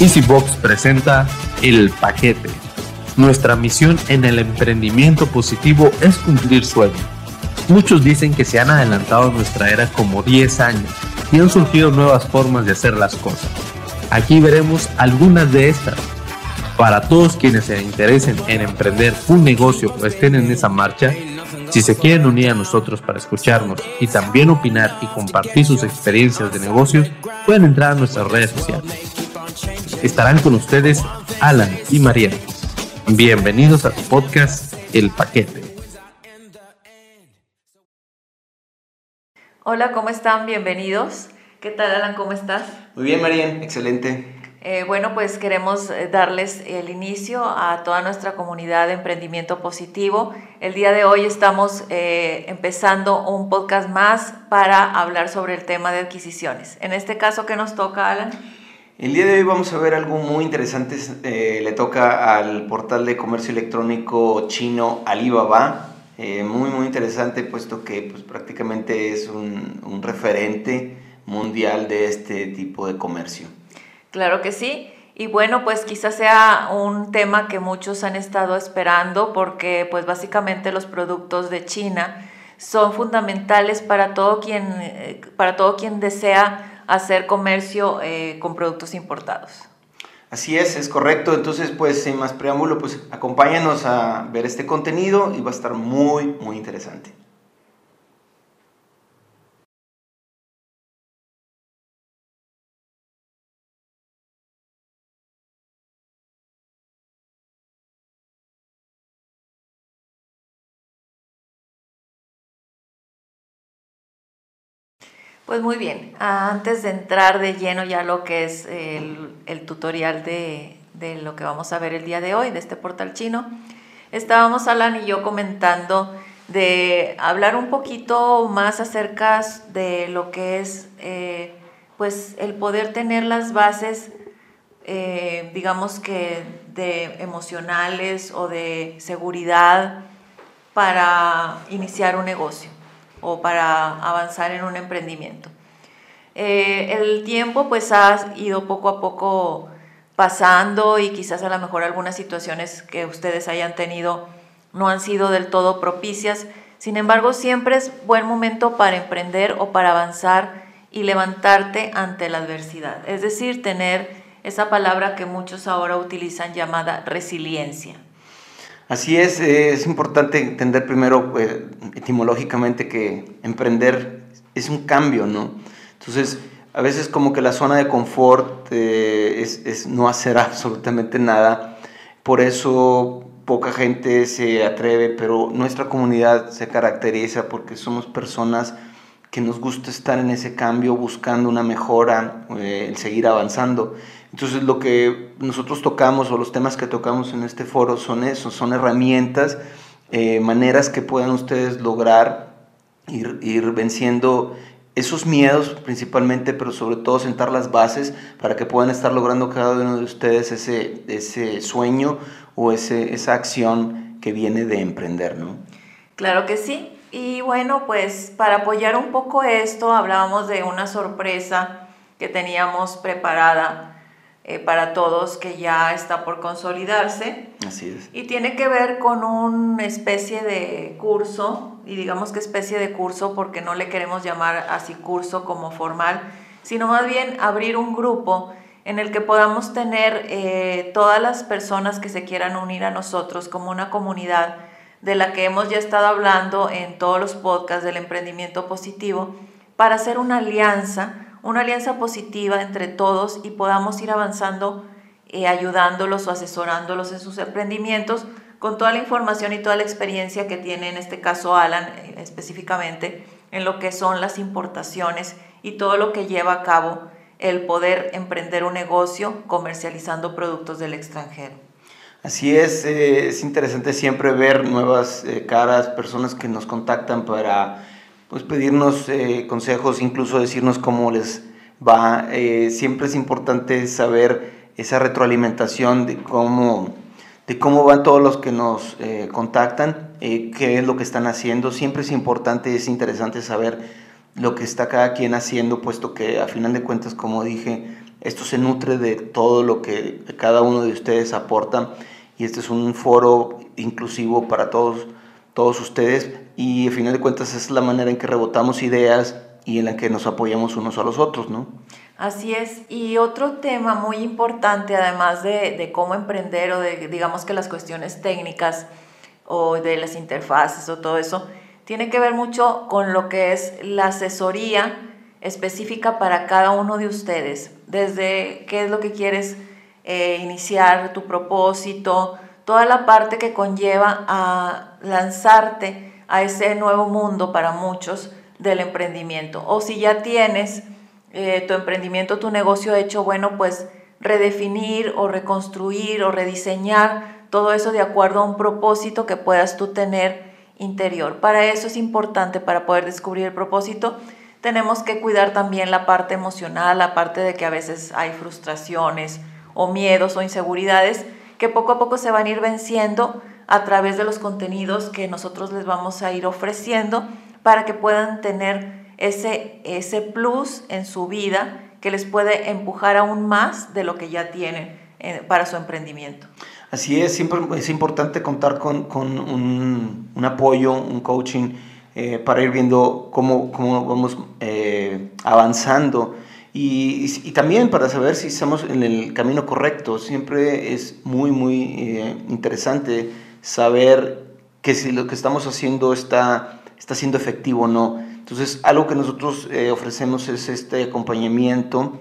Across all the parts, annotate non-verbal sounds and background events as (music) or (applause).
EasyBox presenta El Paquete. Nuestra misión en el emprendimiento positivo es cumplir sueños. Muchos dicen que se han adelantado nuestra era como 10 años y han surgido nuevas formas de hacer las cosas. Aquí veremos algunas de estas. Para todos quienes se interesen en emprender un negocio o estén en esa marcha, si se quieren unir a nosotros para escucharnos y también opinar y compartir sus experiencias de negocios, pueden entrar a nuestras redes sociales. Estarán con ustedes Alan y María. Bienvenidos a tu podcast El Paquete. Hola, ¿cómo están? Bienvenidos. ¿Qué tal, Alan? ¿Cómo estás? Muy bien, María. Excelente. Eh, bueno, pues queremos eh, darles el inicio a toda nuestra comunidad de emprendimiento positivo. El día de hoy estamos eh, empezando un podcast más para hablar sobre el tema de adquisiciones. En este caso, ¿qué nos toca, Alan? El día de hoy vamos a ver algo muy interesante. Le toca al portal de comercio electrónico chino Alibaba. Muy, muy interesante, puesto que pues, prácticamente es un referente mundial de este tipo de comercio. Claro que sí. Y bueno, pues quizás sea un tema que muchos han estado esperando porque pues básicamente los productos de China son fundamentales para todo quien, eh, para todo quien desea hacer comercio eh, con productos importados. Así es, es correcto. Entonces, pues sin más preámbulo, pues acompáñanos a ver este contenido y va a estar muy, muy interesante. Pues muy bien, antes de entrar de lleno ya lo que es el, tutorial de, de, lo que vamos a ver el día de hoy, de este portal chino, estábamos Alan y yo comentando de hablar un poquito más acerca de lo que es eh, pues el poder tener las bases, eh, digamos que de emocionales o de seguridad para iniciar un negocio o para avanzar en un emprendimiento. Eh, el tiempo pues ha ido poco a poco pasando y quizás a lo mejor algunas situaciones que ustedes hayan tenido no han sido del todo propicias. Sin embargo, siempre es buen momento para emprender o para avanzar y levantarte ante la adversidad. Es decir, tener esa palabra que muchos ahora utilizan llamada resiliencia. Así es, es importante entender primero eh, etimológicamente que emprender es un cambio, ¿no? Entonces, a veces como que la zona de confort eh, es, es, no hacer (laughs) absolutamente nada, por eso poca gente se atreve, pero nuestra comunidad se caracteriza porque somos personas que nos gusta estar en ese cambio, buscando una mejora, el seguir avanzando. Entonces lo que nosotros tocamos o los temas que tocamos en este foro son eso, son herramientas, eh, maneras que puedan ustedes lograr ir, ir venciendo esos miedos principalmente, pero sobre todo sentar las bases para que puedan estar logrando cada uno de ustedes ese, ese sueño o ese, esa acción que viene de emprender, ¿no? Claro que sí. Y bueno, pues para apoyar un poco esto, hablábamos de una sorpresa que teníamos preparada eh, para todos que ya está por consolidarse. Así es. Y tiene que ver con una especie de curso, y digamos que especie de curso porque no le queremos llamar así curso como formal, sino más bien abrir un grupo en el que podamos tener eh, todas las personas que se quieran unir a nosotros como una comunidad de la que hemos ya estado hablando en todos los podcasts del emprendimiento positivo, para hacer una alianza una alianza positiva entre todos y podamos ir avanzando, eh, ayudándolos o asesorándolos en sus emprendimientos con toda la información y toda la experiencia que tiene en este caso Alan eh, específicamente en lo que son las importaciones y todo lo que lleva a cabo el poder emprender un negocio comercializando productos del extranjero. Así es, eh, es interesante siempre ver nuevas eh, caras, personas que nos contactan para pues pedirnos eh, consejos, incluso decirnos cómo les va. Eh, siempre es importante saber esa retroalimentación de cómo, de cómo van todos los que nos eh, contactan, qué es lo que están haciendo. Siempre es importante, es interesante saber lo que está cada quien haciendo, puesto que a final de cuentas, como dije, esto se nutre de todo lo que cada uno de ustedes aporta y este es un foro inclusivo para todos, todos ustedes y al final de cuentas es la manera en que rebotamos ideas y en la que nos apoyamos unos a los otros, ¿no? Así es. Y otro tema muy importante, además de, de cómo emprender o de, digamos que las cuestiones técnicas o de las interfaces o todo eso, tiene que ver mucho con lo que es la asesoría específica para cada uno de ustedes, desde qué es lo que quieres eh, iniciar, tu propósito, toda la parte que conlleva a lanzarte a ese nuevo mundo para muchos del emprendimiento. O si ya tienes eh, tu emprendimiento, tu negocio hecho, bueno, pues redefinir o reconstruir o rediseñar todo eso de acuerdo a un propósito que puedas tú tener interior. Para eso es importante, para poder descubrir el propósito, tenemos que cuidar también la parte emocional, la parte de que a veces hay frustraciones o miedos o inseguridades que poco a poco se van a ir venciendo a través de los contenidos que nosotros les vamos a ir ofreciendo para que puedan tener ese, ese plus en su vida que les puede empujar aún más de lo que ya tienen eh, para su emprendimiento. Así es, siempre es importante contar con, con un, un, apoyo, un coaching eh, para ir viendo cómo, cómo vamos eh, avanzando y, y, también para saber si estamos en el camino correcto. Siempre es muy, muy interesante saber que si lo que estamos haciendo está, está siendo efectivo o no. Entonces, algo que nosotros eh, ofrecemos es este acompañamiento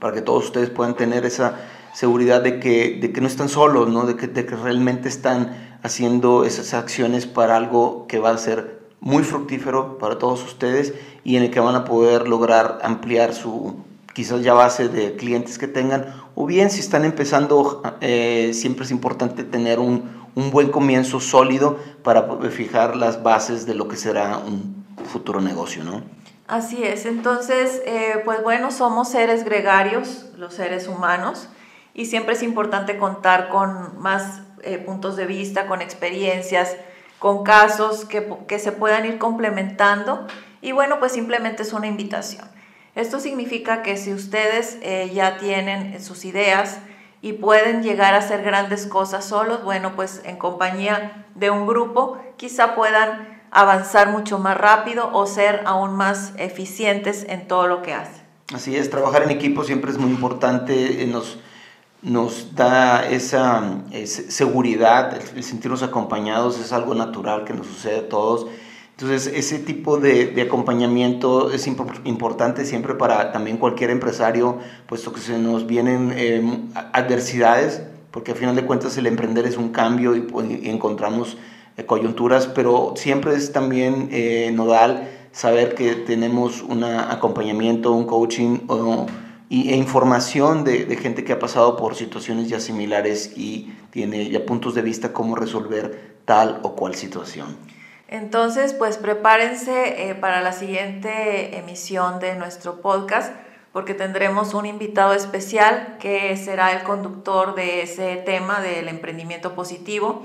para que todos ustedes puedan tener esa seguridad de que, de que no están solos, ¿no? De, que, de que realmente están haciendo esas acciones para algo que va a ser muy fructífero para todos ustedes y en el que van a poder lograr ampliar su quizás ya base de clientes que tengan o bien si están empezando eh, siempre es importante tener un, un buen comienzo sólido para fijar las bases de lo que será un futuro negocio, ¿no? Así es, entonces, eh, pues bueno, somos seres gregarios, los seres humanos, y siempre es importante contar con más eh, puntos de vista, con experiencias, con casos que, que, se puedan ir complementando, y bueno, pues simplemente es una invitación. Esto significa que si ustedes eh, ya tienen sus ideas y pueden llegar a hacer grandes cosas solos, bueno, pues en compañía de un grupo, quizá puedan avanzar mucho más rápido o ser aún más eficientes en todo lo que hacen. Así es, trabajar en equipo siempre es muy importante, eh, nos, nos da esa, seguridad, el, sentirnos acompañados es algo natural que nos sucede a todos. Entonces, ese tipo de, de acompañamiento es importante siempre para también cualquier empresario, puesto que se nos vienen eh, adversidades, porque al final de cuentas el emprender es un cambio y, y encontramos coyunturas, pero siempre es también eh, nodal saber que tenemos un acompañamiento, un coaching y, e información de, gente que ha pasado por situaciones ya similares y tiene ya puntos de vista cómo resolver tal o cual situación. Entonces, pues prepárense eh, para la siguiente emisión de nuestro podcast porque tendremos un invitado especial que será el conductor de ese tema del emprendimiento positivo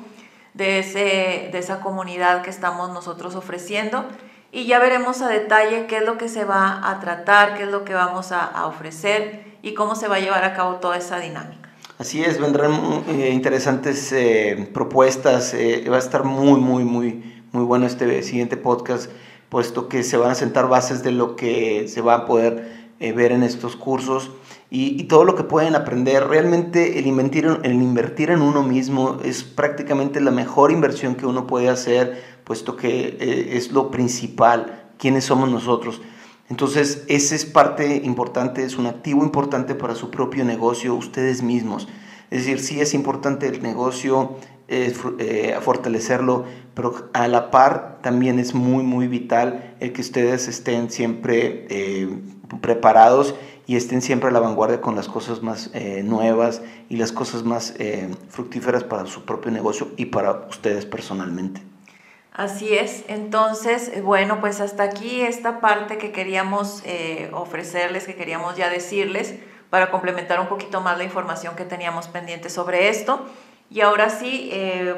de, ese, de esa comunidad que estamos nosotros ofreciendo y ya veremos a detalle qué es lo que se va a tratar, qué es lo que vamos a, ofrecer y cómo se va a llevar a cabo toda esa dinámica. Así es, vendrán eh, interesantes eh, propuestas, eh, va a estar muy, muy, muy, muy bueno este siguiente podcast, puesto que se van a sentar bases de lo que se va a poder ver en estos cursos y, todo lo que pueden aprender. Realmente el invertir, en uno mismo es prácticamente la mejor inversión que uno puede hacer, puesto que eh, es lo principal, quiénes somos nosotros. Entonces, ese es parte importante, es un activo importante para su propio negocio, ustedes mismos. Es decir, sí es importante el negocio, eh, fortalecerlo, pero a la par también es muy, muy vital el que ustedes estén siempre eh, preparados y estén siempre a la vanguardia con las cosas más eh, nuevas y las cosas más eh, fructíferas para su propio negocio y para ustedes personalmente. Así es, entonces, eh, bueno, pues hasta aquí esta parte que queríamos ofrecerles, que queríamos ya decirles, para complementar un poquito más la información que teníamos pendiente sobre esto. Y ahora sí,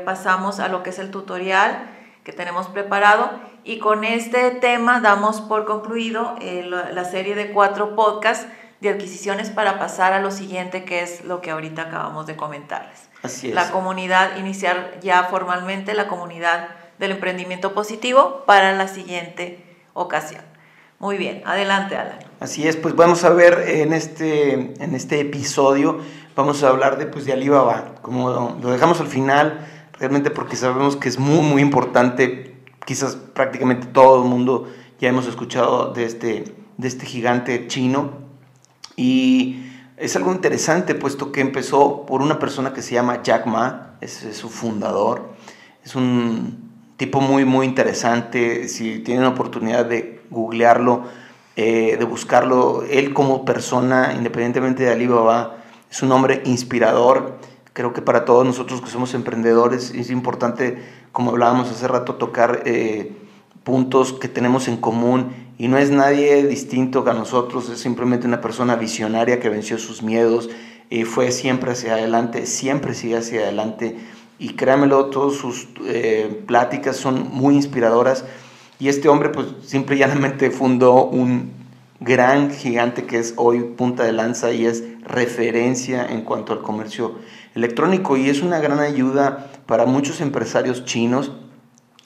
pasamos a lo que es el tutorial que tenemos preparado y con este tema damos por concluido la serie de cuatro podcasts de adquisiciones para pasar a lo siguiente, que es lo que ahorita acabamos de comentarles. Así es. La comunidad, iniciar ya formalmente la comunidad del emprendimiento positivo para la siguiente ocasión. Muy bien, adelante Alan. Así es, pues vamos a ver en este, en este episodio, vamos a hablar de, pues, de Alibaba, como lo dejamos al final, realmente porque sabemos que es muy, muy importante, quizás prácticamente todo el mundo ya hemos escuchado de este, de este gigante chino, y es algo interesante, puesto que empezó por una persona que se llama Jack Ma, es, su fundador, es un tipo muy, muy interesante, si tienen oportunidad de googlearlo, eh, de buscarlo. Él como persona, independientemente de Alibaba, es un hombre inspirador. Creo que para todos nosotros que somos emprendedores es importante, como hablábamos hace rato, tocar eh, puntos que tenemos en común. Y no es nadie distinto a nosotros, es simplemente una persona visionaria que venció sus miedos y fue siempre hacia adelante, siempre sigue hacia adelante. Y créamelo, todas sus eh, pláticas son muy inspiradoras. Y este hombre, pues, simple y llanamente fundó un gran gigante que es hoy punta de lanza y es referencia en cuanto al comercio electrónico. Y es una gran ayuda para muchos empresarios chinos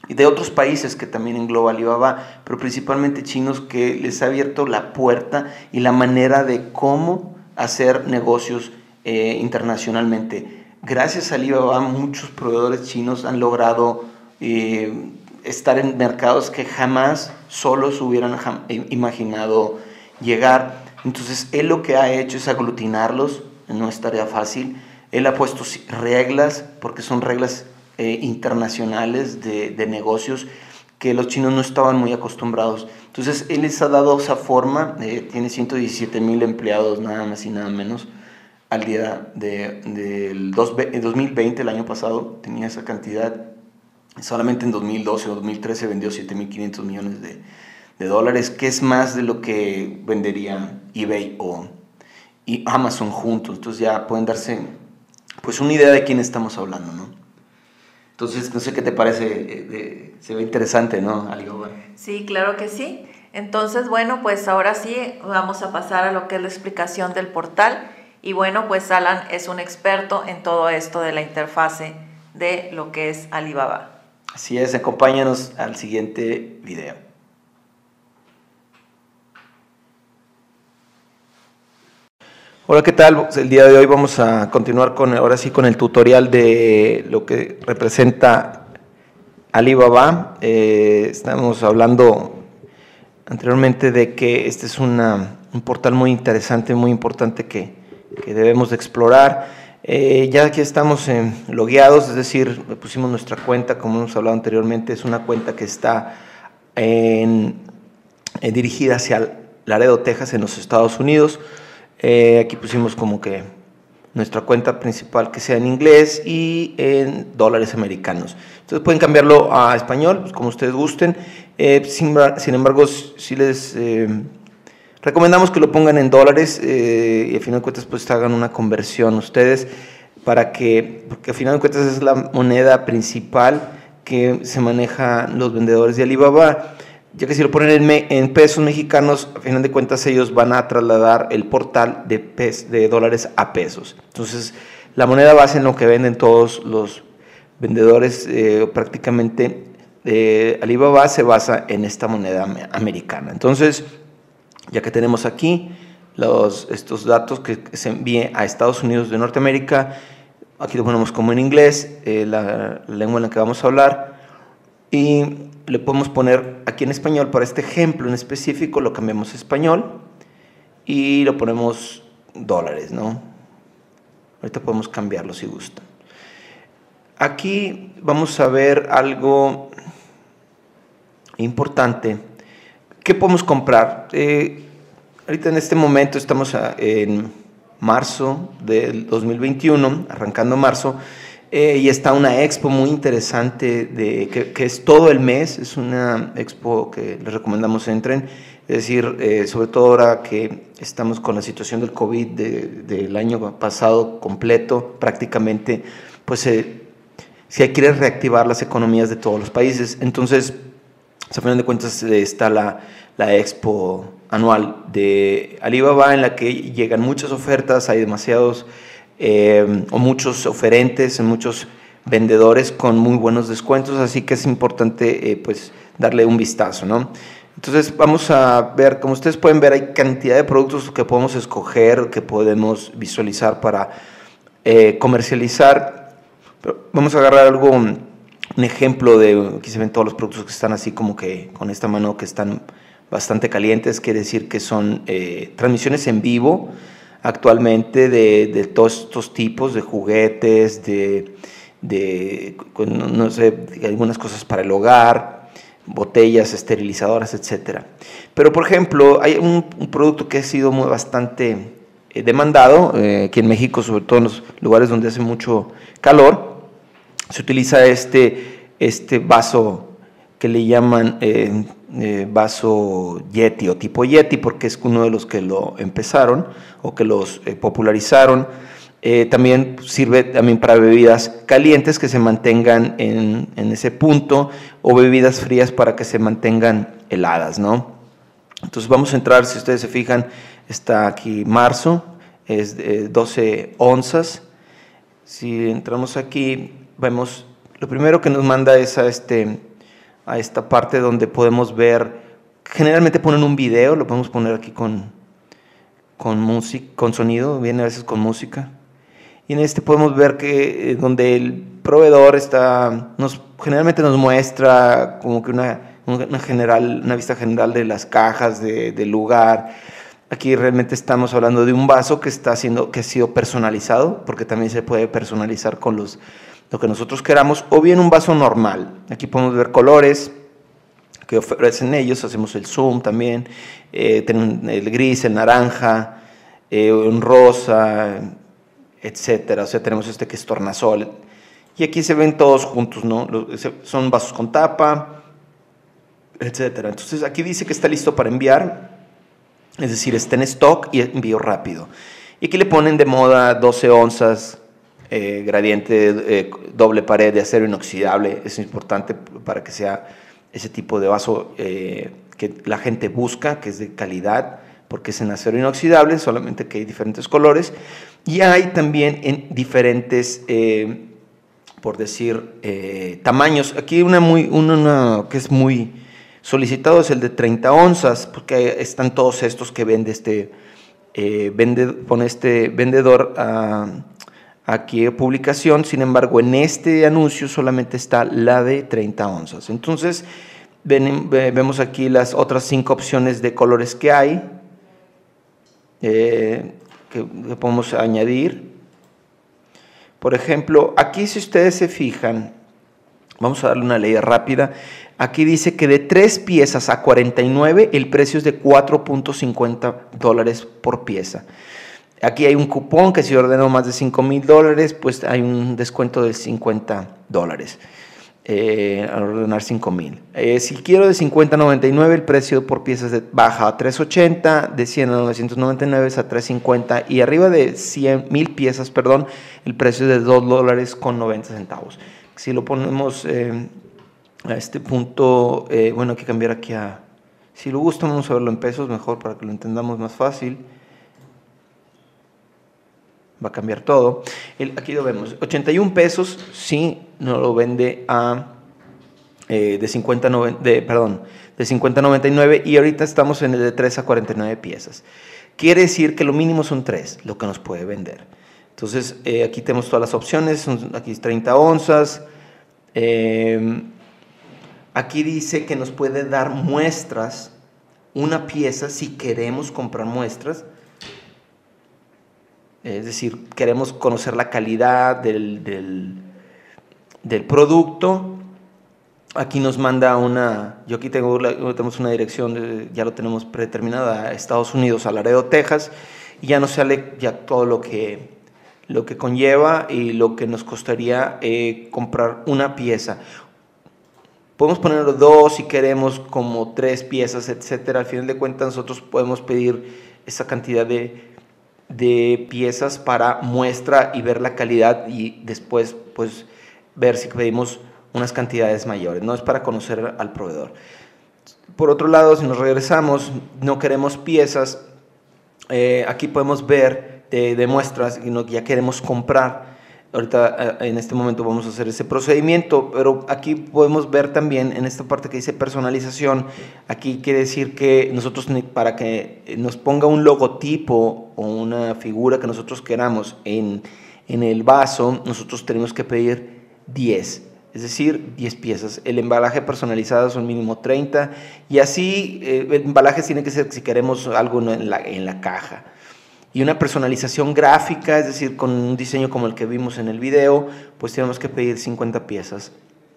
y de otros países que también engloba Alibaba, pero principalmente chinos que les ha abierto la puerta y la manera de cómo hacer negocios eh, internacionalmente. Gracias a Alibaba muchos proveedores chinos han logrado eh, estar en mercados que jamás solos hubieran imaginado llegar. Entonces, él lo que ha hecho es aglutinarlos, no es tarea fácil. Él ha puesto reglas, porque son reglas eh, internacionales de, de, negocios que los chinos no estaban muy acostumbrados. Entonces, él les ha dado esa forma, eh, tiene 117 mil empleados, nada más y nada menos, al día del de, 2020, el año pasado, tenía esa cantidad Solamente en 2012 o 2013 vendió 7.500 millones de, de, dólares, que es más de lo que vendería eBay o y Amazon juntos. Entonces ya pueden darse pues una idea de quién estamos hablando, ¿no? Entonces, no sé qué te parece, eh, se ve interesante, ¿no, Alibaba? Sí, claro que sí. Entonces, bueno, pues ahora sí vamos a pasar a lo que es la explicación del portal. Y bueno, pues Alan es un experto en todo esto de la interfase de lo que es Alibaba. Así es, acompáñanos al siguiente video. Hola, ¿qué tal? El día de hoy vamos a continuar con, ahora sí, con el tutorial de lo que representa Alibaba. Eh, estamos hablando anteriormente de que este es un portal muy interesante, muy importante que, que debemos de explorar. Eh, ya aquí estamos en logueados, es decir, pusimos nuestra cuenta, como hemos hablado anteriormente, es una cuenta que está en, eh, dirigida hacia Laredo, Texas, en los Estados Unidos. Eh, aquí pusimos como que nuestra cuenta principal que sea en inglés y en dólares americanos. Entonces pueden cambiarlo a español, pues, como ustedes gusten. Sin, sin, embargo, si les Recomendamos que lo pongan en dólares eh, y a final de cuentas pues hagan una conversión ustedes para que, porque a final de cuentas es la moneda principal que se maneja los vendedores de Alibaba, ya que si lo ponen en, pesos mexicanos, a final de cuentas ellos van a trasladar el portal de, dólares a pesos. Entonces, la moneda base en lo que venden todos los vendedores eh, prácticamente de Alibaba se basa en esta moneda americana. Entonces, ya que tenemos aquí los, estos datos que se envíen a Estados Unidos de Norteamérica, aquí lo ponemos como en inglés, eh, la, lengua en la que vamos a hablar, y le podemos poner aquí en español, para este ejemplo en específico, lo cambiamos a español y lo ponemos dólares, ¿no? Ahorita podemos cambiarlo si gustan. Aquí vamos a ver algo importante ¿Qué podemos comprar? Eh, ahorita en este momento estamos en marzo del 2021, arrancando marzo, eh, y está una expo muy interesante de, que, es todo el mes, es una expo que les recomendamos entren, es decir, eh, sobre todo ahora que estamos con la situación del COVID del año pasado completo, prácticamente, pues si hay quiere reactivar las economías de todos los países. Entonces, a final de cuentas está la, la expo anual de Alibaba en la que llegan muchas ofertas, hay demasiados eh, o muchos oferentes, muchos vendedores con muy buenos descuentos, así que es importante eh, pues darle un vistazo, ¿no? Entonces vamos a ver, como ustedes pueden ver, hay cantidad de productos que podemos escoger, que podemos visualizar para eh, comercializar. vamos a agarrar algo, un ejemplo de, aquí se ven todos los productos que están así como que con esta mano que están bastante calientes, quiere decir que son eh, transmisiones en vivo actualmente de, de, todos estos tipos de juguetes, de, de no sé, algunas cosas para el hogar, botellas esterilizadoras, etcétera. Pero, por ejemplo, hay un, producto que ha sido muy, bastante eh, demandado, eh, aquí en México, sobre todo en los lugares donde hace mucho calor, se utiliza este, este vaso que le llaman eh, vaso Yeti o tipo Yeti, porque es uno de los que lo empezaron o que los popularizaron. Eh, también sirve también para bebidas calientes que se mantengan en, ese punto o bebidas frías para que se mantengan heladas, ¿no? Entonces vamos a entrar, si ustedes se fijan, está aquí marzo, es de 12 onzas. Si entramos aquí, vemos, lo primero que nos manda es a, este, a esta parte donde podemos ver, generalmente ponen un video, lo podemos poner aquí con, con, música, con sonido, viene a veces con música y en este podemos ver que eh, donde el proveedor está, nos, generalmente nos muestra como que una, una, general, una vista general de las cajas, de, del lugar. Aquí realmente estamos hablando de un vaso que, está haciendo, que ha sido personalizado, porque también se puede personalizar con los, lo que nosotros queramos, o bien un vaso normal. Aquí podemos ver colores que ofrecen ellos, hacemos el zoom también, eh, el gris, el naranja, eh, un rosa, etcétera. O sea, tenemos este que es tornasol. Y aquí se ven todos juntos, ¿no? Son vasos con tapa, etcétera. Entonces aquí dice que está listo para enviar, es decir, está en stock y envío rápido. Y aquí le ponen de moda 12 onzas, eh, gradiente eh, doble pared de acero inoxidable. Es importante para que sea ese tipo de vaso eh, que la gente busca, que es de calidad, porque es en acero inoxidable, solamente que hay diferentes colores. Y hay también en diferentes, por decir, tamaños. Aquí una, muy, una, que es muy solicitado es el de 30 onzas, porque están todos estos que vende este, vende, pone este vendedor a, aquí publicación. Sin embargo, en este anuncio solamente está la de 30 onzas. Entonces, vemos aquí las otras cinco opciones de colores que hay que, podemos añadir. Por ejemplo, aquí si ustedes se fijan, vamos a darle una ley rápida. Aquí dice que de tres piezas a 49 el precio es de 4.50 dólares por pieza. Aquí hay un cupón que si ordeno más de 5 mil dólares, pues hay un descuento de 50 dólares eh, al ordenar 5000. Eh, si quiero de 50 a 99, el precio por piezas baja a 380, de 100 a 999 es a 350 y arriba de 100 mil piezas, perdón, el precio es de 2 dólares con 90 centavos. Si lo ponemos eh, a este punto, eh, bueno, hay que cambiar aquí a, si lo gusta, vamos a verlo en pesos mejor para que lo entendamos más fácil va a cambiar todo. Aquí lo vemos, 81 pesos si no lo vende a eh, de 50 de, perdón, de 50 99 y ahorita estamos en el de 3 a 49 piezas. Quiere decir que lo mínimo son 3 lo que nos puede vender. Entonces eh, aquí tenemos todas las opciones, aquí 30 onzas. Em, aquí dice que nos puede dar muestras, una pieza si queremos comprar muestras es decir, queremos conocer la calidad del, del, producto. Aquí nos manda una, yo aquí tengo tenemos una dirección, ya lo tenemos predeterminada, a Estados Unidos, a Laredo, Texas, y ya nos sale ya todo lo que, lo que conlleva y lo que nos costaría eh, comprar una pieza. Podemos poner dos si queremos, como tres piezas, etcétera. Al final de cuentas, nosotros podemos pedir esa cantidad de, de piezas para muestra y ver la calidad y después pues ver si pedimos unas cantidades mayores, no es para conocer al proveedor. por otro lado, si nos regresamos, no queremos piezas, eh, aquí podemos ver de, muestras y no, ya queremos comprar. Ahorita eh, en este momento vamos a hacer ese procedimiento, pero aquí podemos ver también en esta parte que dice personalización, aquí quiere decir que nosotros para que nos ponga un logotipo o una figura que nosotros queramos en, en el vaso, nosotros tenemos que pedir 10 es decir, 10 piezas. El embalaje personalizado son mínimo 30 y así eh, el embalaje tiene que ser si queremos algo en la, en la caja. Y una personalización gráfica, es decir, con un diseño como el que vimos en el video, pues tenemos que pedir 50 piezas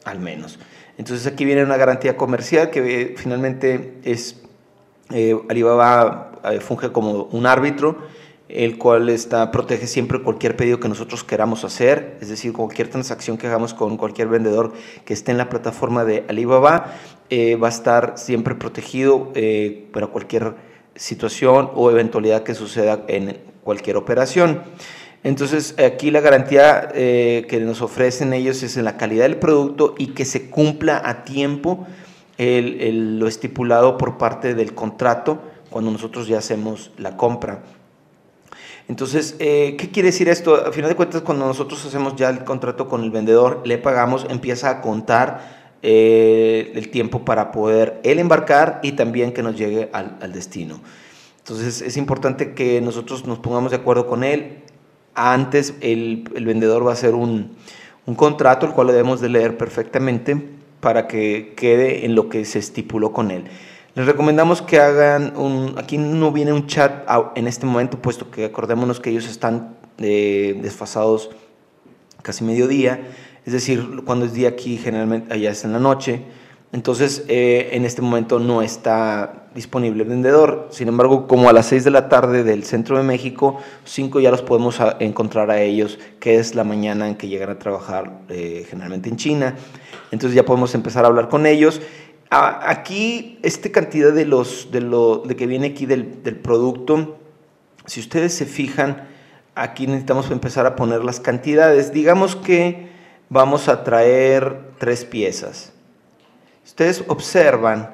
al menos. Entonces aquí viene una garantía comercial que eh, finalmente es, eh, Alibaba eh, funge como un árbitro el cual está, protege siempre cualquier pedido que nosotros queramos hacer, es decir, cualquier transacción que hagamos con cualquier vendedor que esté en la plataforma de Alibaba, va a estar siempre protegido para cualquier situación o eventualidad que suceda en cualquier operación. Entonces, aquí la garantía eh, que nos ofrecen ellos es en la calidad del producto y que se cumpla a tiempo lo estipulado por parte del contrato cuando nosotros ya hacemos la compra. Entonces, eh, ¿qué quiere decir esto? A final de cuentas, cuando nosotros hacemos ya el contrato con el vendedor, le pagamos, empieza a contar eh, el tiempo para poder él embarcar y también que nos llegue al, destino. Entonces, es importante que nosotros nos pongamos de acuerdo con él. Antes, el, vendedor va a hacer un, un contrato, el cual lo debemos de leer perfectamente para que quede en lo que se estipuló con él. Les recomendamos que hagan un, aquí no viene un chat en este momento, puesto que acordémonos que ellos están eh, desfasados casi mediodía, es decir, cuando es día aquí generalmente allá es en la noche, entonces eh, en este momento no está disponible el vendedor, sin embargo como a las 6 de la tarde del centro de México, 5 ya los podemos encontrar a ellos, que es la mañana en que llegan a trabajar eh, generalmente en China, entonces ya podemos empezar a hablar con ellos. Aquí, esta cantidad de, los, de lo de que viene aquí del, producto, si ustedes se fijan, aquí necesitamos empezar a poner las cantidades. Digamos que vamos a traer tres piezas. Ustedes observan,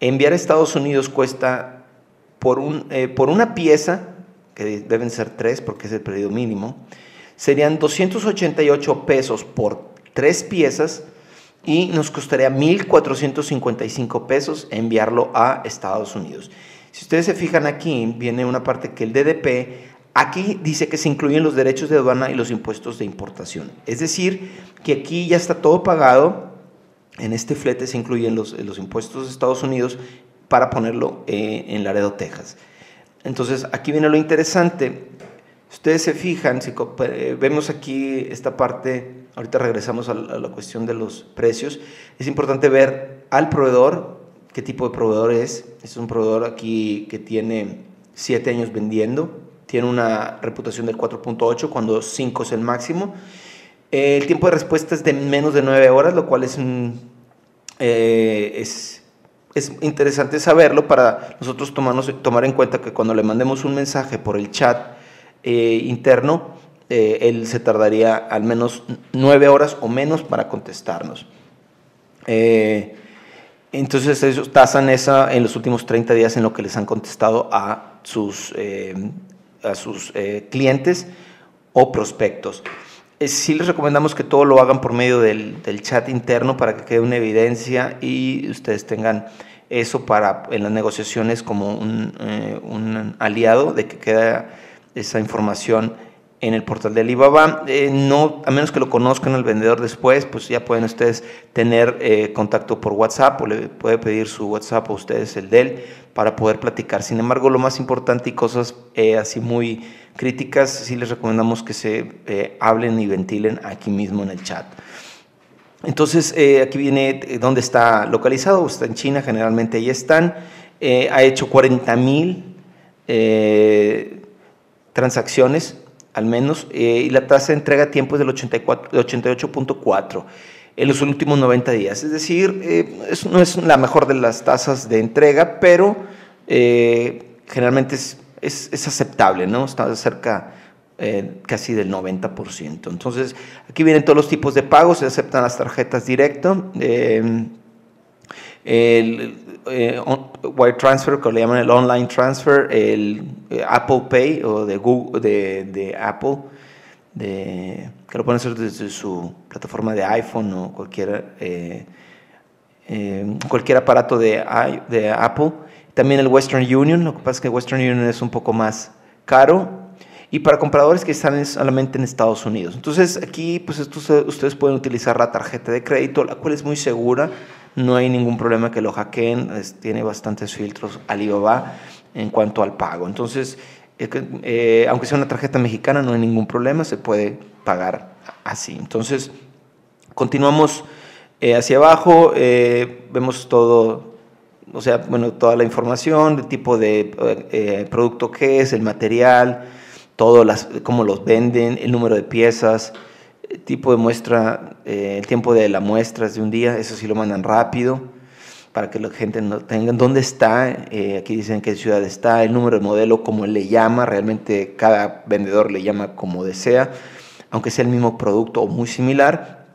enviar a Estados Unidos cuesta por, un, eh, por una pieza, que deben ser tres porque es el pedido mínimo, serían 288 pesos por tres piezas y nos costaría 1.455 pesos enviarlo a Estados Unidos. Si ustedes se fijan aquí, viene una parte que el DDP, aquí dice que se incluyen los derechos de aduana y los impuestos de importación. Es decir, que aquí ya está todo pagado, en este flete se incluyen los, los impuestos de Estados Unidos para ponerlo eh, en Laredo, Texas. Entonces, aquí viene lo interesante. Ustedes se fijan, si eh, vemos aquí esta parte ahorita regresamos a la, cuestión de los precios, es importante ver al proveedor, qué tipo de proveedor es. Es un proveedor aquí que tiene 7 años vendiendo, tiene una reputación del 4.8 cuando 5 es el máximo. el tiempo de respuesta es de menos de 9 horas, lo cual es, eh, es, es, interesante saberlo para nosotros tomarnos, tomar en cuenta que cuando le mandemos un mensaje por el chat eh, interno, eh, él se tardaría al menos nueve horas o menos para contestarnos. Entonces ellos tasan esa en los últimos 30 días en lo que les han contestado a sus, a sus clientes o prospectos. sí les recomendamos que todo lo hagan por medio del, chat interno para que quede una evidencia y ustedes tengan eso para en las negociaciones como un, un aliado de que queda esa información en el portal de Alibaba. Eh, no, a menos que lo conozcan al vendedor después, pues ya pueden ustedes tener eh, contacto por WhatsApp o le puede pedir su WhatsApp a ustedes el de él para poder platicar. Sin embargo, lo más importante y cosas eh, así muy críticas, sí les recomendamos que se hablen y ventilen aquí mismo en el chat. Entonces, aquí viene dónde está localizado, está en China, generalmente ahí están. ha hecho 40 mil transacciones al menos, eh, y la tasa de entrega a tiempo es del 88.4 en los últimos 90 días. Es decir, eh, no es la mejor de las tasas de entrega, pero eh, generalmente es, es, aceptable, ¿no? Está cerca casi del 90%. Entonces, aquí vienen todos los tipos de pagos, se aceptan las tarjetas directo. El eh, wire transfer, que le llaman el online transfer, el eh, Apple Pay o de, Google, de, Apple, que lo pueden hacer desde su plataforma de iPhone o cualquier, eh, cualquier aparato de, de Apple. También el Western Union, lo que pasa es que Western Union es un poco más caro, y para compradores que están solamente en Estados Unidos. Entonces aquí pues ustedes pueden utilizar la tarjeta de crédito, la cual es muy segura, no hay ningún problema que lo hackeen, tiene bastantes filtros Alibaba en cuanto al pago. Entonces, eh, aunque sea una tarjeta mexicana, no hay ningún problema, se puede pagar así. Entonces, continuamos eh, hacia abajo, eh, vemos todo, o sea, bueno, toda la información, el tipo de producto que es, el material, todo las, cómo los venden, el número de piezas, tipo de muestra, eh, el tiempo de la muestra es de un día, eso sí lo mandan rápido para que la gente no tenga dónde está, eh, aquí dicen qué ciudad está, el número de modelo, cómo le llama, realmente cada vendedor le llama como desea, aunque sea el mismo producto o muy similar.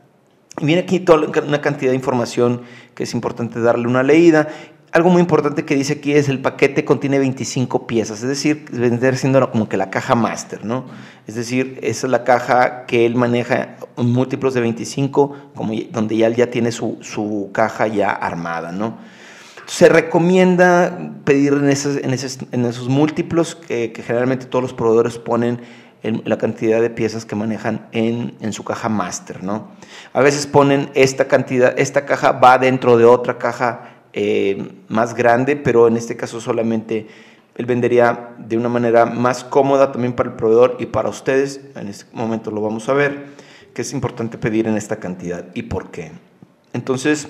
Y viene aquí toda una cantidad de información que es importante darle una leída algo muy importante que dice aquí es el paquete contiene 25 piezas, es decir, vender siendo como que la caja master, ¿no? Es decir, esa es la caja que él maneja en múltiplos de 25, como, donde ya él ya tiene su, caja ya armada, ¿no? Se recomienda pedir en esos, en esos, múltiplos que, generalmente todos los proveedores ponen la cantidad de piezas que manejan en, en, su caja master, ¿no? A veces ponen esta cantidad, esta caja va dentro de otra caja eh, más grande, pero en este caso solamente él vendería de una manera más cómoda también para el proveedor y para ustedes. En este momento lo vamos a ver, que es importante pedir en esta cantidad y por qué. Entonces,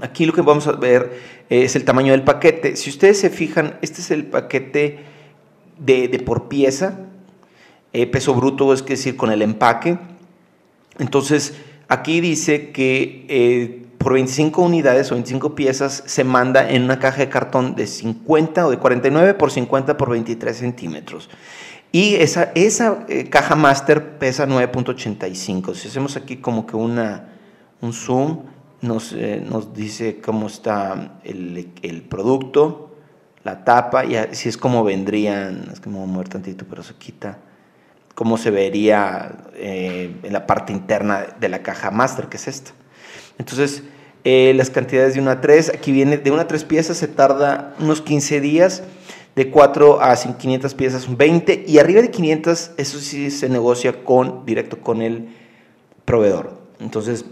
aquí lo que vamos a ver es el tamaño del paquete. Si ustedes se fijan, este es el paquete de, por pieza, eh, peso bruto, es decir, con el empaque. Entonces, aquí dice que eh, por 25 unidades o 25 piezas se manda en una caja de cartón de 50 o de 49 por 50 por 23 centímetros. Y esa, esa eh, caja master pesa 9.85. Si hacemos aquí como que una, un zoom, nos, eh, nos dice cómo está el, el, producto, la tapa, y así es como vendrían, es que me voy a mover tantito, pero se quita, cómo se vería eh, en la parte interna de la caja master, que es esta. Entonces, eh, las cantidades de una a 3, aquí viene de una a 3 piezas, se tarda unos 15 días, de 4 a 500 piezas 20, y arriba de 500, eso sí se negocia con, directo con el proveedor. Entonces,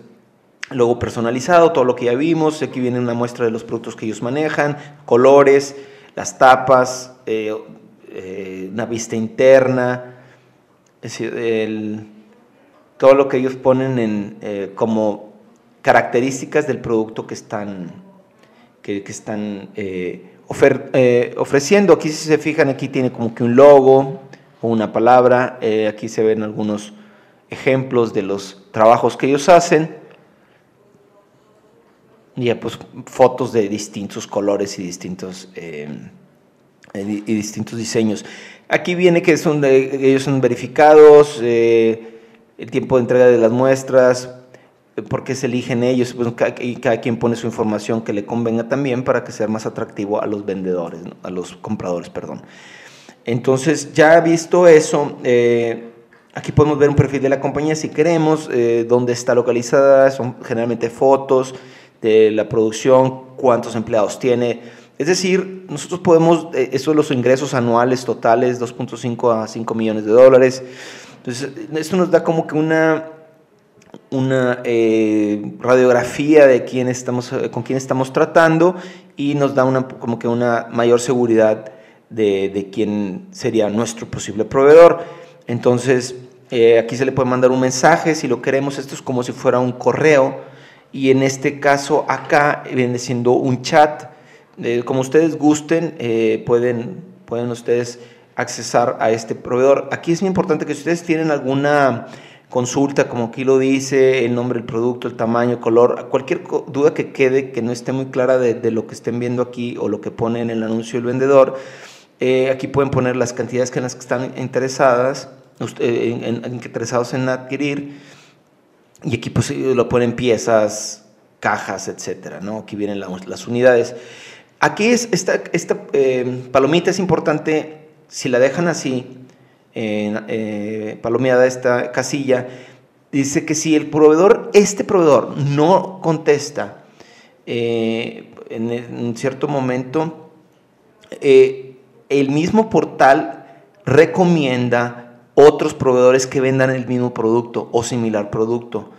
luego personalizado, todo lo que ya vimos, aquí viene una muestra de los productos que ellos manejan, colores, las tapas, eh, eh, una vista interna, es decir, todo lo que ellos ponen en, como características del producto que están, que, están eh, eh, ofreciendo. Aquí si se fijan, aquí tiene como que un logo o una palabra. Eh, aquí se ven algunos ejemplos de los trabajos que ellos hacen. Y pues fotos de distintos colores y distintos, y distintos diseños. Aquí viene que son ellos son verificados, el tiempo de entrega de las muestras, por qué se eligen ellos pues, y cada quien pone su información que le convenga también para que sea más atractivo a los vendedores, a los compradores, perdón. Entonces, ya visto eso, eh, aquí podemos ver un perfil de la compañía si queremos, eh, dónde está localizada, son generalmente fotos de la producción, cuántos empleados tiene. Es decir, nosotros podemos, eh, eso los ingresos anuales totales, 2.5 a 5 millones de dólares. Entonces, esto nos da como que una una eh, radiografía de quién estamos, eh, con quién estamos tratando y nos da una, como que una mayor seguridad de, de quién sería nuestro posible proveedor. Entonces, eh, aquí se le puede mandar un mensaje si lo queremos. Esto es como si fuera un correo. Y en este caso, acá viene siendo un chat. como ustedes gusten, pueden, pueden ustedes accesar a este proveedor. Aquí es muy importante que si ustedes tienen alguna consulta, como aquí lo dice, el nombre del producto, el tamaño, el color, cualquier duda que quede que no esté muy clara de, lo que estén viendo aquí o lo que pone en el anuncio el vendedor, eh, aquí pueden poner las cantidades que en las que están interesadas, en, interesados en adquirir, y aquí pues lo ponen piezas cajas, etcétera, ¿no? Aquí vienen las unidades. Aquí es, esta, esta eh, palomita es importante, si la dejan así, eh, palomeada esta casilla, dice que si el proveedor, este proveedor no contesta eh, en, cierto momento, eh, el mismo portal recomienda otros proveedores que vendan el mismo producto o similar producto.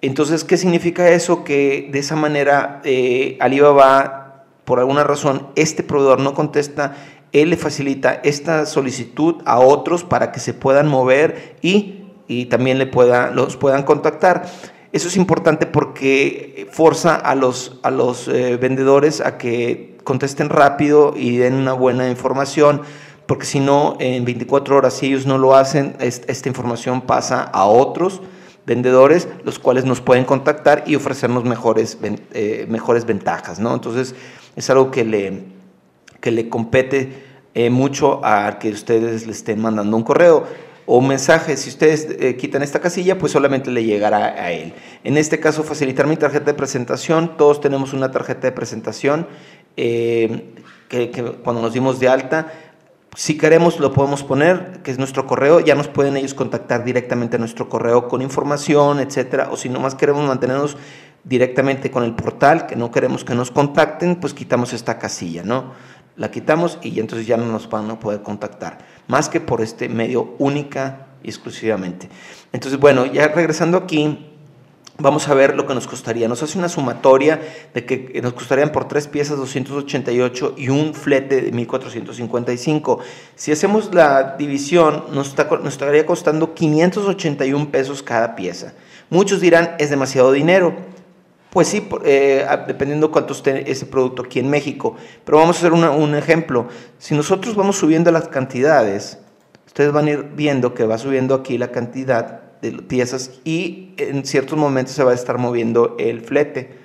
Entonces, ¿qué significa eso? Que de esa manera eh, Alibaba, por alguna razón, este proveedor no contesta, él le facilita esta solicitud a otros para que se puedan mover y, también le pueda, los puedan contactar. Eso es importante porque forza a los, a los eh, vendedores a que contesten rápido y den una buena información, porque si no, en 24 horas, si ellos no lo hacen, esta información pasa a otros vendedores, los cuales nos pueden contactar y ofrecernos mejores, eh, mejores ventajas, ¿no? Entonces, es algo que le, que le compete eh, mucho a que ustedes le estén mandando un correo o un mensaje. Si ustedes eh, quitan esta casilla, pues solamente le llegará a él. En este caso, facilitar mi tarjeta de presentación. Todos tenemos una tarjeta de presentación que, cuando nos dimos de alta si queremos lo podemos poner, que es nuestro correo, ya nos pueden ellos contactar directamente a nuestro correo con información, etcétera, o si nomás queremos mantenernos directamente con el portal, que no queremos que nos contacten, pues quitamos esta casilla, ¿no? La quitamos y entonces ya no nos van a poder contactar, más que por este medio única y exclusivamente. Entonces, bueno, ya regresando aquí, Vamos a ver lo que nos costaría. Nos hace una sumatoria de que nos costarían por tres piezas 288 y un flete de 1455. Si hacemos la división, nos, estaría costando 581 pesos cada pieza. Muchos dirán, es demasiado dinero. Pues sí, eh, dependiendo cuánto esté ese producto aquí en México. Pero vamos a hacer un ejemplo. Si nosotros vamos subiendo las cantidades, ustedes van a ir viendo que va subiendo aquí la cantidad de piezas y en ciertos momentos se va a estar moviendo el flete.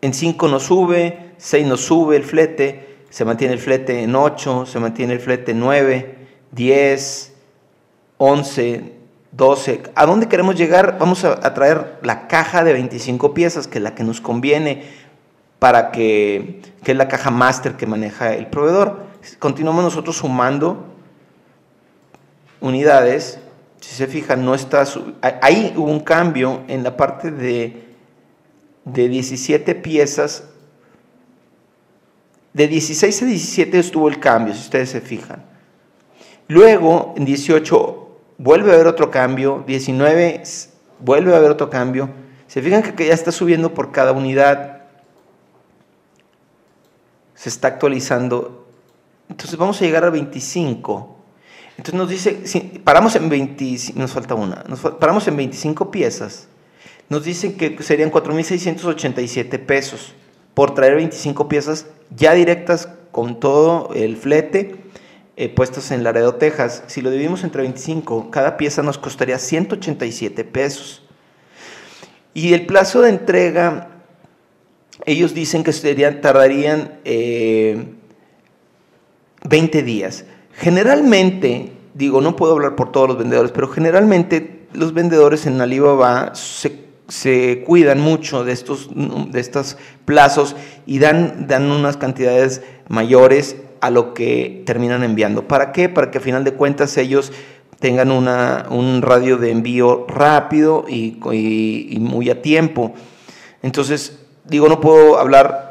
En 5 no sube, 6 no sube el flete, se mantiene el flete en 8, se mantiene el flete en 9, 10, 11, 12. ¿A dónde queremos llegar? Vamos a, traer la caja de 25 piezas, que es la que nos conviene para que, que es la caja máster que maneja el proveedor. Continuamos nosotros sumando unidades si se fijan, no está. Ahí hubo un cambio en la parte de, de 17 piezas. De 16 a 17 estuvo el cambio, si ustedes se fijan. Luego, en 18, vuelve a haber otro cambio. 19, vuelve a haber otro cambio. Se fijan que ya está subiendo por cada unidad. Se está actualizando. Entonces vamos a llegar a 25. Entonces nos dice, paramos en 20, nos falta una, paramos en 25 piezas, nos dicen que serían 4.687 pesos por traer 25 piezas ya directas con todo el flete eh, puestas en Laredo, Texas. Si lo dividimos entre 25, cada pieza nos costaría 187 pesos. Y el plazo de entrega, ellos dicen que serían, tardarían 20 eh, días. Generalmente, digo, no puedo hablar por todos los vendedores, pero generalmente los vendedores en Alibaba se, se cuidan mucho de estos, de estos plazos y dan, dan unas cantidades mayores a lo que terminan enviando. ¿Para qué? Para que a final de cuentas ellos tengan una, un radio de envío rápido y, muy a tiempo. Entonces, digo, no puedo hablar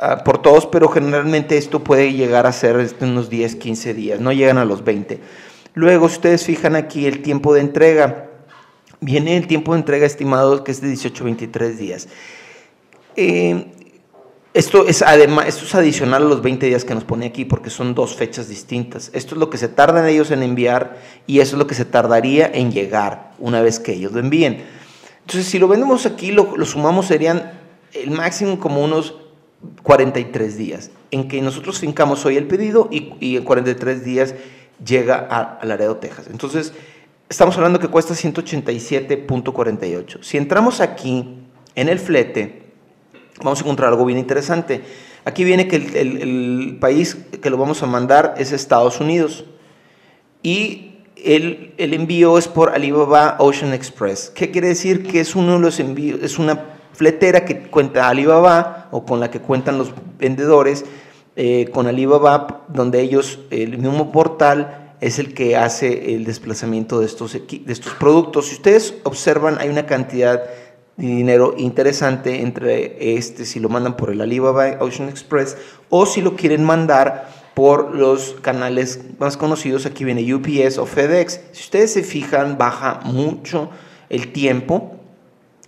Ah, por todos, pero generalmente esto puede llegar a ser este, unos 10, 15 días, no llegan a los 20. Luego ustedes fijan aquí el tiempo de entrega. Viene el tiempo de entrega estimado que es de 18 23 días. Eh, esto es, además, esto es adicional a los 20 días que nos pone aquí porque son dos fechas distintas. Esto es lo que se tardan ellos en enviar y eso es lo que se tardaría en llegar una vez que ellos lo envíen. Entonces, si lo vendemos aquí, lo, lo sumamos serían el máximo como unos 43 días, en que nosotros fincamos hoy el pedido y, en 43 días llega a, Laredo, Texas. Entonces, estamos hablando que cuesta 187.48. Si entramos aquí en el flete, vamos a encontrar algo bien interesante. Aquí viene que el, país que lo vamos a mandar es Estados Unidos y el, el envío es por Alibaba Ocean Express. ¿Qué quiere decir? Que es uno de los envíos, es una fletera que cuenta Alibaba o con la que cuentan los vendedores, eh, con Alibaba, donde ellos, el mismo portal es el que hace el desplazamiento de estos, de estos productos. Si ustedes observan, hay una cantidad dinero interesante entre este, si lo mandan por el Alibaba Ocean Express o si lo quieren mandar por los canales más conocidos, aquí viene UPS o FedEx. Si ustedes se fijan, baja mucho el tiempo,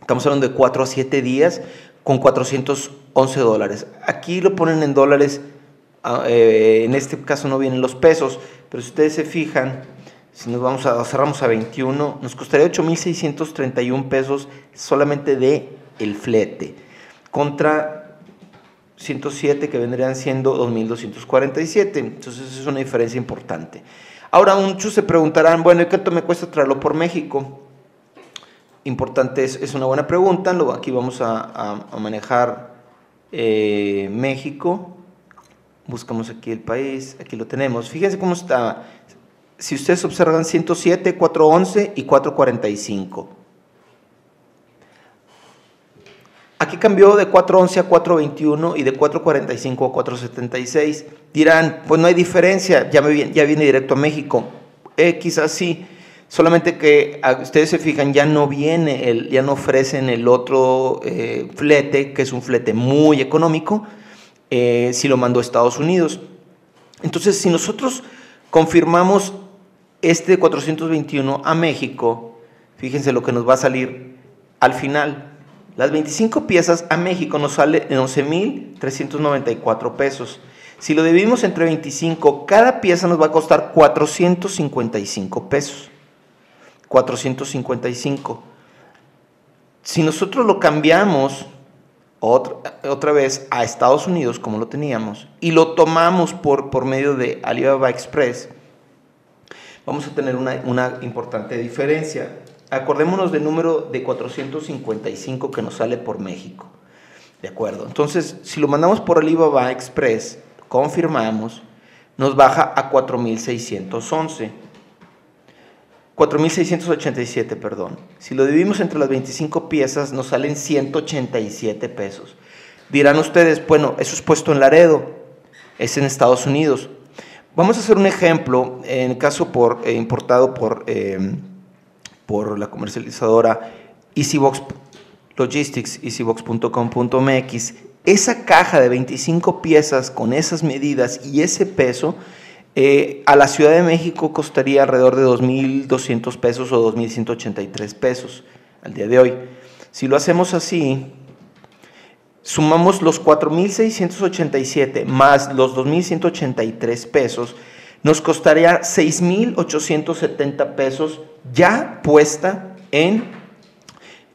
estamos hablando de 4 a 7 días con 411 dólares. Aquí lo ponen en dólares, ah, eh, en este caso no vienen los pesos, pero si ustedes se fijan, si nos vamos a cerramos a 21, nos costaría 8.631 pesos solamente de el flete, contra 107 que vendrían siendo 2.247. Entonces es una diferencia importante. Ahora muchos se preguntarán, bueno, ¿y cuánto me cuesta traerlo por México? Importante, es, es una buena pregunta. Luego aquí vamos a, manejar eh, México. Buscamos aquí el país, aquí lo tenemos. Fíjense cómo está si ustedes observan 107, 411 y 445. Aquí cambió de 411 a 421 y de 445 a 476. Dirán, pues no hay diferencia, ya, me, ya viene directo a México. Eh, quizás sí, solamente que ustedes se fijan, ya no viene, el, ya no ofrecen el otro eh, flete, que es un flete muy económico, eh, si lo mandó a Estados Unidos. Entonces, si nosotros confirmamos este 421 a México, fíjense lo que nos va a salir al final. Las 25 piezas a México nos sale en 11.394 pesos. Si lo dividimos entre 25, cada pieza nos va a costar 455 pesos. 455. Si nosotros lo cambiamos otra, otra, vez a Estados Unidos, como lo teníamos, y lo tomamos por, por medio de Alibaba Express, vamos a tener una, importante diferencia. Acordémonos del número de 455 que nos sale por México. ¿De acuerdo? Entonces, si lo mandamos por Alibaba Express, confirmamos, nos baja a 4611. 4.687, perdón. Si lo dividimos entre las 25 piezas, nos salen 187 pesos. Dirán ustedes, bueno, eso es puesto en Laredo, es en Estados Unidos. Vamos a hacer un ejemplo, en caso por, eh, importado por, em, por la comercializadora EasyBox Logistics, easybox.com.mx. Esa caja de 25 piezas con esas medidas y ese peso, eh, a la Ciudad de México costaría alrededor de 2.200 pesos o 2.183 pesos al día de hoy. Si lo hacemos así, sumamos los 4.687 más los 2.183 pesos, nos costaría 6.870 pesos ya puesta en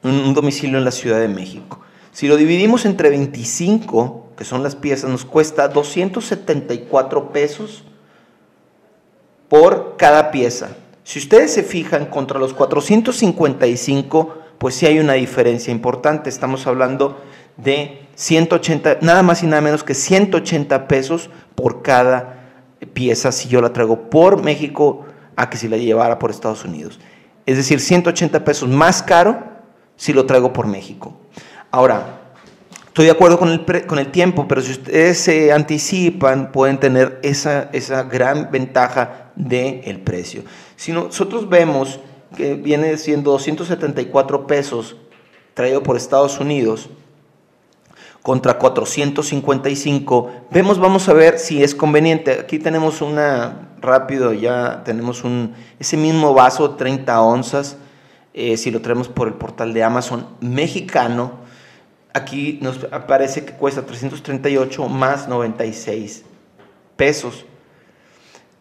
un domicilio en la Ciudad de México. Si lo dividimos entre 25, que son las piezas, nos cuesta 274 pesos por cada pieza. Si ustedes se fijan contra los 455, pues sí hay una diferencia importante. Estamos hablando de 180, nada más y nada menos que 180 pesos por cada pieza si yo la traigo por México a que si la llevara por Estados Unidos. Es decir, 180 pesos más caro si lo traigo por México. Ahora, estoy de acuerdo con el, con el tiempo, pero si ustedes se anticipan, pueden tener esa, esa gran ventaja del el precio. Si nosotros vemos que viene siendo 274 pesos traído por Estados Unidos, contra 455. Vemos, vamos a ver si es conveniente. Aquí tenemos una, rápido, ya tenemos un, ese mismo vaso, 30 onzas, eh, si lo traemos por el portal de Amazon mexicano, aquí nos aparece que cuesta 338 más 96 pesos.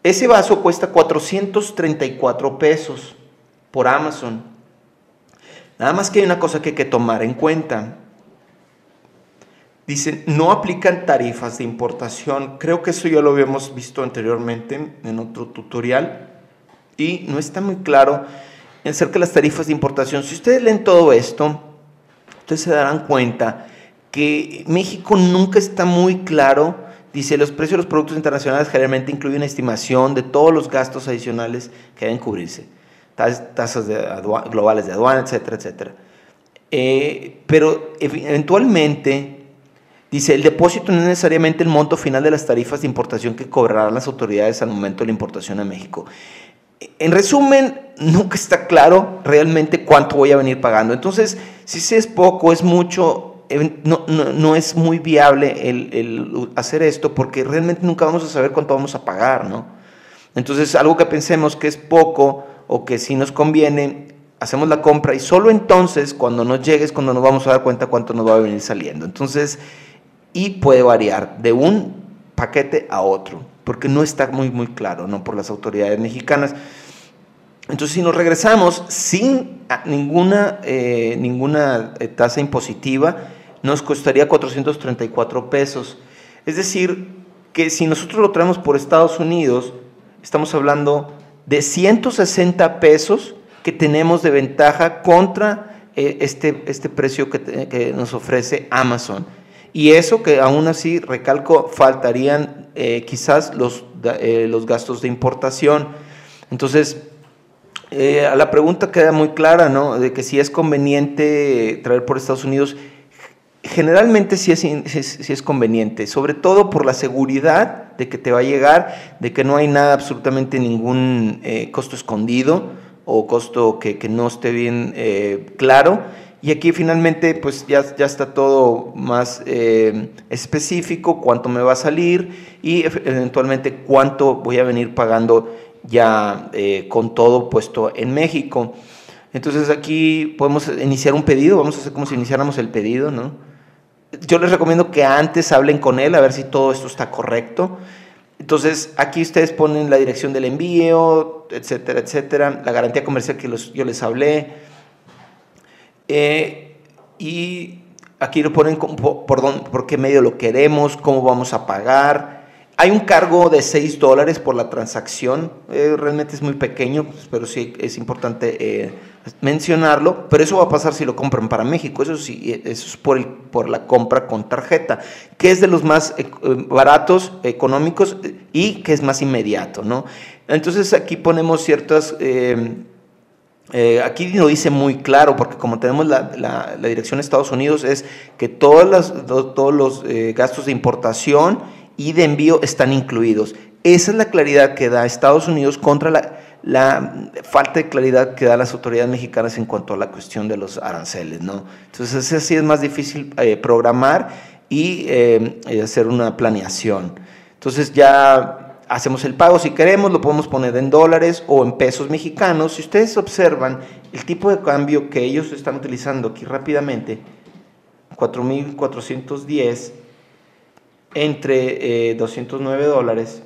Ese vaso cuesta 434 pesos por Amazon. Nada más que hay una cosa que hay que tomar en cuenta Dicen, no aplican tarifas de importación. Creo que eso ya lo habíamos visto anteriormente en otro tutorial y no está muy claro acerca de las tarifas de importación. Si ustedes leen todo esto, ustedes se darán cuenta que México nunca está muy claro. Dice, los precios de los productos internacionales generalmente incluyen una estimación de todos los gastos adicionales que deben cubrirse, tasas globales de aduana, etcétera, etcétera. Eh, pero eventualmente, dice, el depósito no es necesariamente el monto final de las tarifas de importación que cobrarán las autoridades al momento de la importación a México. En resumen, nunca está claro realmente cuánto voy a venir pagando. Entonces, si es poco, es mucho, no, es muy viable el, hacer esto porque realmente nunca vamos a saber cuánto vamos a pagar, ¿no? Entonces, algo que pensemos que es poco o que si nos conviene, hacemos la compra y solo entonces, cuando nos llegue, es cuando nos vamos a dar cuenta cuánto nos va a venir saliendo. Entonces, y puede variar de un paquete a otro, porque no está muy, muy claro, ¿no? Por las autoridades mexicanas. Entonces, si nos regresamos sin ninguna, eh, ninguna eh, tasa impositiva, nos costaría 434 pesos. Es decir, que si nosotros lo traemos por Estados Unidos, estamos hablando de 160 pesos que tenemos de ventaja contra eh, este, este precio que, nos ofrece Amazon. Y eso que aún así, recalco, faltarían eh, quizás los, eh, los gastos de importación. Entonces, a la pregunta queda muy clara, ¿no? De que si es conveniente traer por Estados Unidos, generalmente sí es, sí es, conveniente, sobre todo por la seguridad de que te va a llegar, de que no hay nada, absolutamente ningún eh, costo escondido o costo que, no esté bien eh, claro. Y aquí finalmente pues ya, ya está todo más eh, específico, cuánto me va a salir y eventualmente cuánto voy a venir pagando ya con todo puesto en México. Entonces aquí podemos iniciar un pedido, vamos a hacer como si iniciáramos el pedido, ¿no? yo les recomiendo que antes hablen con él a ver si todo esto está correcto. Entonces, aquí ustedes ponen la dirección del envío, etcétera, etcétera, la garantía comercial que yo les hablé. Eh, y aquí lo ponen por, por qué medio lo queremos, cómo vamos a pagar. Hay un cargo de 6 dólares por la transacción, eh, realmente es muy pequeño, pues, pero sí es importante eh, mencionarlo, pero eso va a pasar si lo compran para México, eso sí, eso es por, el, por la compra con tarjeta, que es de los más eh, baratos, económicos y que es más inmediato, ¿no? Entonces aquí ponemos ciertas... aquí lo dice muy claro, porque como tenemos la, la, dirección de Estados Unidos, es que todas las, todos los gastos de importación y de envío están incluidos. Esa es la claridad que da Estados Unidos contra la, la falta de claridad que da las autoridades mexicanas en cuanto a la cuestión de los aranceles. ¿no? Entonces, así es más difícil eh, programar y eh, hacer una planeación. Entonces, ya hacemos el pago si queremos, lo podemos poner en dólares o en pesos mexicanos. Si ustedes observan el tipo de cambio que ellos están utilizando aquí rápidamente, 4.410 entre 209 eh, dólares.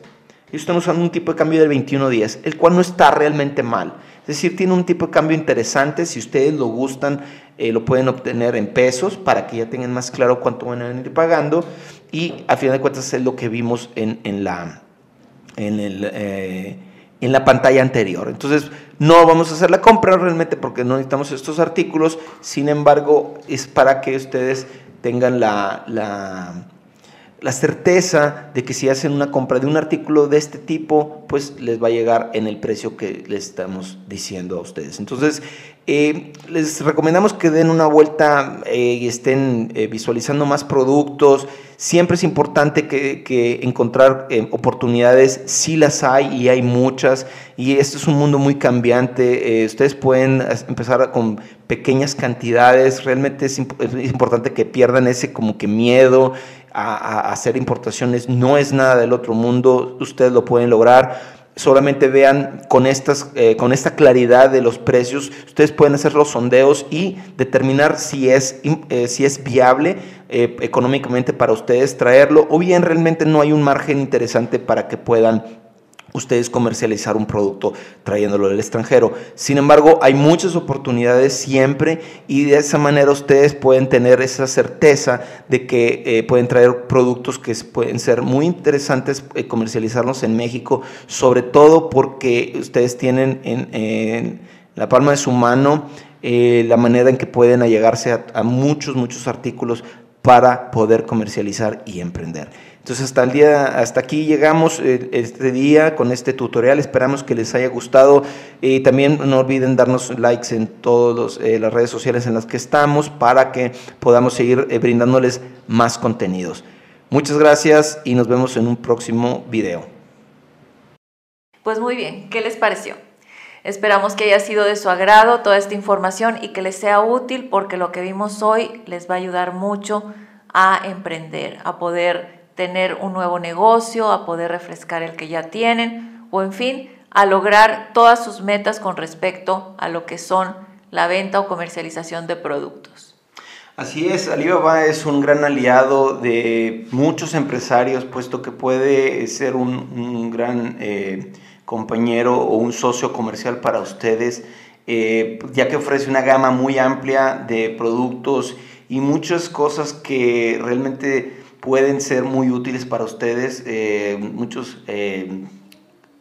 Ellos están usando un tipo de cambio de 21 días, el cual no está realmente mal. Es decir, tiene un tipo de cambio interesante. Si ustedes lo gustan, eh, lo pueden obtener en pesos para que ya tengan más claro cuánto van a venir pagando. Y al final de cuentas es lo que vimos en, en la, en, el, eh, en la pantalla anterior. Entonces, no vamos a hacer la compra realmente porque no necesitamos estos artículos. Sin embargo, es para que ustedes tengan la, la la certeza de que si hacen una compra de un artículo de este tipo, pues les va a llegar en el precio que les estamos diciendo a ustedes. Entonces, eh, les recomendamos que den una vuelta eh, y estén eh, visualizando más productos. Siempre es importante que, encontrar oportunidades, sí las hay y hay muchas. Y esto es un mundo muy cambiante. ustedes pueden empezar con pequeñas cantidades. Realmente es importante que pierdan ese como que miedo a, hacer importaciones no es nada del otro mundo, ustedes lo pueden lograr solamente vean con, estas, eh, con esta claridad de los precios, ustedes pueden hacer los sondeos y determinar si es, eh, si es viable eh, económicamente para ustedes traerlo o bien realmente no hay un margen interesante para que puedan ustedes comercializar un producto trayéndolo del extranjero. Sin embargo, hay muchas oportunidades siempre y de esa manera ustedes pueden tener esa certeza de que eh, pueden traer productos que pueden ser muy interesantes eh, comercializarlos en México, sobre todo porque ustedes tienen en, la palma de su mano eh, la manera en que pueden allegarse a, a muchos, muchos artículos para poder comercializar y emprender. Entonces hasta el día, hasta aquí llegamos eh, este día con este tutorial. Esperamos que les haya gustado y también no olviden darnos likes en todas eh, las redes sociales en las que estamos para que podamos seguir eh, brindándoles más contenidos. Muchas gracias y nos vemos en un próximo video. Pues muy bien, ¿qué les pareció? Esperamos que haya sido de su agrado toda esta información y que les sea útil porque lo que vimos hoy les va a ayudar mucho a emprender, a poder tener un nuevo negocio, a poder refrescar el que ya tienen o en fin, a lograr todas sus metas con respecto a lo que son la venta o comercialización de productos. Así es, Alibaba es un gran aliado de muchos empresarios, puesto que puede ser un, gran... Eh, compañero o un socio comercial para ustedes, eh, ya que ofrece una gama muy amplia de productos y muchas cosas que realmente pueden ser muy útiles para ustedes, eh, muchos eh,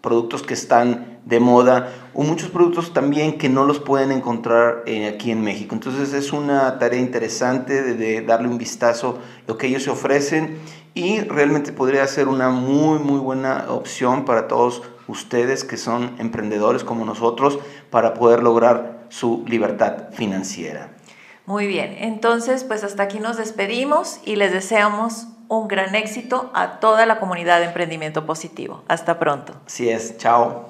productos que están de moda o muchos productos también que no los pueden encontrar aquí en México. Entonces es una tarea interesante de, de, darle un vistazo a lo que ellos se ofrecen y realmente podría ser una muy muy buena opción para todos ustedes que son emprendedores como nosotros para poder lograr su libertad financiera. Muy bien, entonces pues hasta aquí nos despedimos y les deseamos un gran éxito a toda la comunidad de emprendimiento positivo. Hasta pronto. Así es, chao.